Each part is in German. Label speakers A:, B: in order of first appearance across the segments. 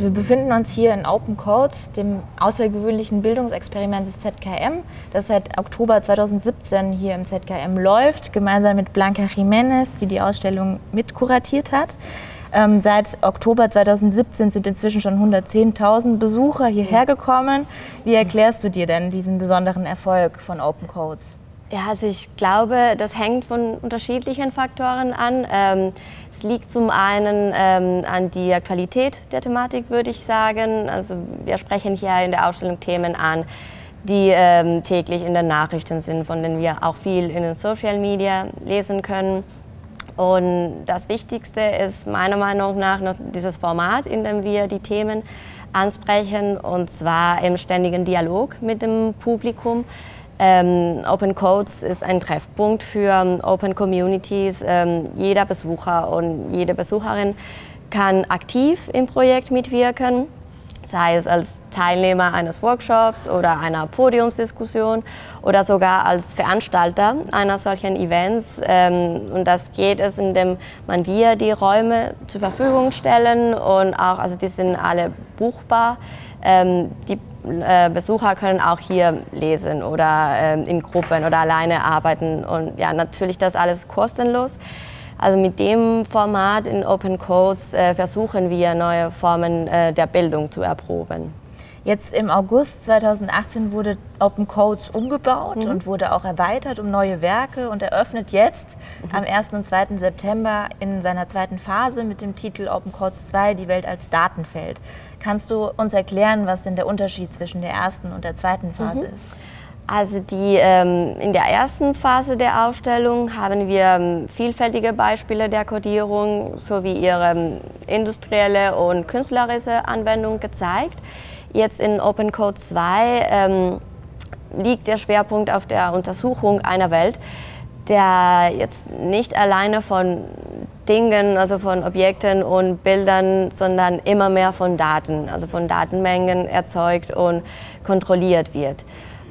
A: wir befinden uns hier in Open Codes, dem außergewöhnlichen Bildungsexperiment des ZKM, das seit Oktober 2017 hier im ZKM läuft, gemeinsam mit Blanca Jiménez, die die Ausstellung mitkuratiert hat. Ähm, seit Oktober 2017 sind inzwischen schon 110.000 Besucher hierher gekommen. Wie erklärst du dir denn diesen besonderen Erfolg von Open Codes?
B: Ja, also ich glaube, das hängt von unterschiedlichen Faktoren an. Ähm, es liegt zum einen ähm, an der Qualität der Thematik, würde ich sagen. Also wir sprechen hier in der Ausstellung Themen an, die ähm, täglich in den Nachrichten sind, von denen wir auch viel in den Social Media lesen können. Und das Wichtigste ist meiner Meinung nach noch dieses Format, in dem wir die Themen ansprechen, und zwar im ständigen Dialog mit dem Publikum. Ähm, Open Codes ist ein Treffpunkt für Open Communities. Ähm, jeder Besucher und jede Besucherin kann aktiv im Projekt mitwirken, sei es als Teilnehmer eines Workshops oder einer Podiumsdiskussion oder sogar als Veranstalter einer solchen Events. Ähm, und das geht es, indem man wir die Räume zur Verfügung stellen und auch, also die sind alle buchbar. Ähm, die Besucher können auch hier lesen oder ähm, in Gruppen oder alleine arbeiten und ja, natürlich das alles kostenlos. Also mit dem Format in Open Codes äh, versuchen wir neue Formen äh, der Bildung zu erproben.
A: Jetzt im August 2018 wurde Open Codes umgebaut mhm. und wurde auch erweitert um neue Werke und eröffnet jetzt mhm. am 1. und 2. September in seiner zweiten Phase mit dem Titel Open Codes 2 die Welt als Datenfeld. Kannst du uns erklären, was denn der Unterschied zwischen der ersten und der zweiten Phase mhm. ist?
B: Also die, ähm, in der ersten Phase der Ausstellung haben wir ähm, vielfältige Beispiele der Codierung sowie ihre ähm, industrielle und künstlerische Anwendung gezeigt. Jetzt in Open Code 2 ähm, liegt der Schwerpunkt auf der Untersuchung einer Welt, der jetzt nicht alleine von Dingen, also von Objekten und Bildern, sondern immer mehr von Daten, also von Datenmengen erzeugt und kontrolliert wird.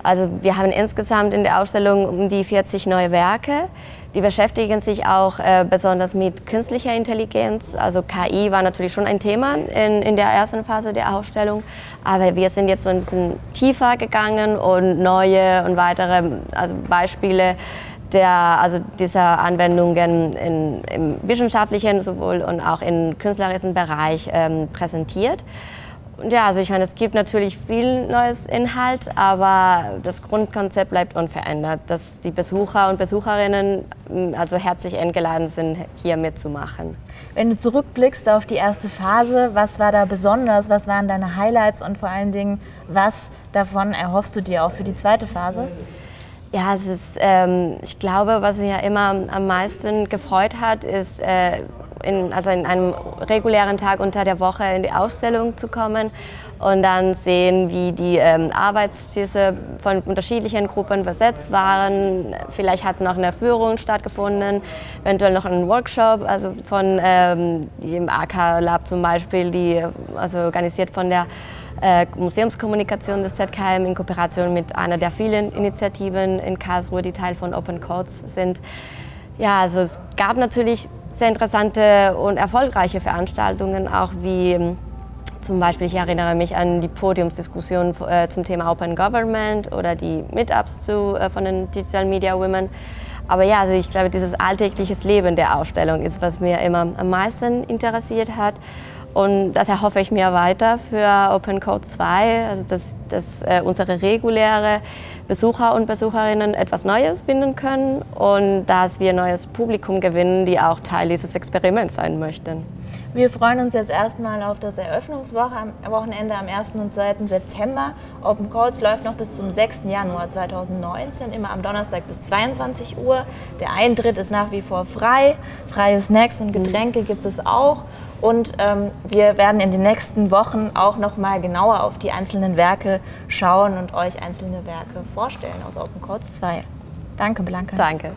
B: Also wir haben insgesamt in der Ausstellung um die 40 neue Werke. Die beschäftigen sich auch äh, besonders mit künstlicher Intelligenz. Also KI war natürlich schon ein Thema in, in der ersten Phase der Ausstellung. Aber wir sind jetzt so ein bisschen tiefer gegangen und neue und weitere also Beispiele der, also dieser Anwendungen in, im wissenschaftlichen sowohl und auch im künstlerischen Bereich ähm, präsentiert ja, also ich meine, es gibt natürlich viel neues Inhalt, aber das Grundkonzept bleibt unverändert, dass die Besucher und Besucherinnen mm, also herzlich eingeladen sind, hier mitzumachen.
A: Wenn du zurückblickst auf die erste Phase, was war da besonders, was waren deine Highlights und vor allen Dingen, was davon erhoffst du dir auch für die zweite Phase?
B: Ja, es ist, ähm, ich glaube, was mir immer am meisten gefreut hat, ist, äh, in, also in einem regulären Tag unter der Woche in die Ausstellung zu kommen und dann sehen, wie die ähm, Arbeitstische von unterschiedlichen Gruppen besetzt waren. Vielleicht hat noch eine Führung stattgefunden, eventuell noch ein Workshop, also von ähm, dem AK Lab zum Beispiel, die also organisiert von der äh, Museumskommunikation des ZKM in Kooperation mit einer der vielen Initiativen in Karlsruhe, die Teil von Open Codes sind. Ja, also es gab natürlich sehr interessante und erfolgreiche Veranstaltungen, auch wie ähm, zum Beispiel, ich erinnere mich an die Podiumsdiskussion äh, zum Thema Open Government oder die Meetups zu, äh, von den Digital Media Women. Aber ja, also ich glaube, dieses alltägliche Leben der Ausstellung ist, was mir immer am meisten interessiert hat. Und das erhoffe ich mir weiter für Open Code 2, also dass, dass äh, unsere reguläre Besucher und Besucherinnen etwas Neues finden können und dass wir neues Publikum gewinnen, die auch Teil dieses Experiments sein möchten.
A: Wir freuen uns jetzt erstmal auf das Eröffnungswochenende am 1. und 2. September. Open Calls läuft noch bis zum 6. Januar 2019, immer am Donnerstag bis 22 Uhr. Der Eintritt ist nach wie vor frei. Freie Snacks und Getränke mhm. gibt es auch. Und ähm, wir werden in den nächsten Wochen auch noch mal genauer auf die einzelnen Werke schauen und euch einzelne Werke vorstellen aus Open Codes 2. Danke, Blanca.
B: Danke.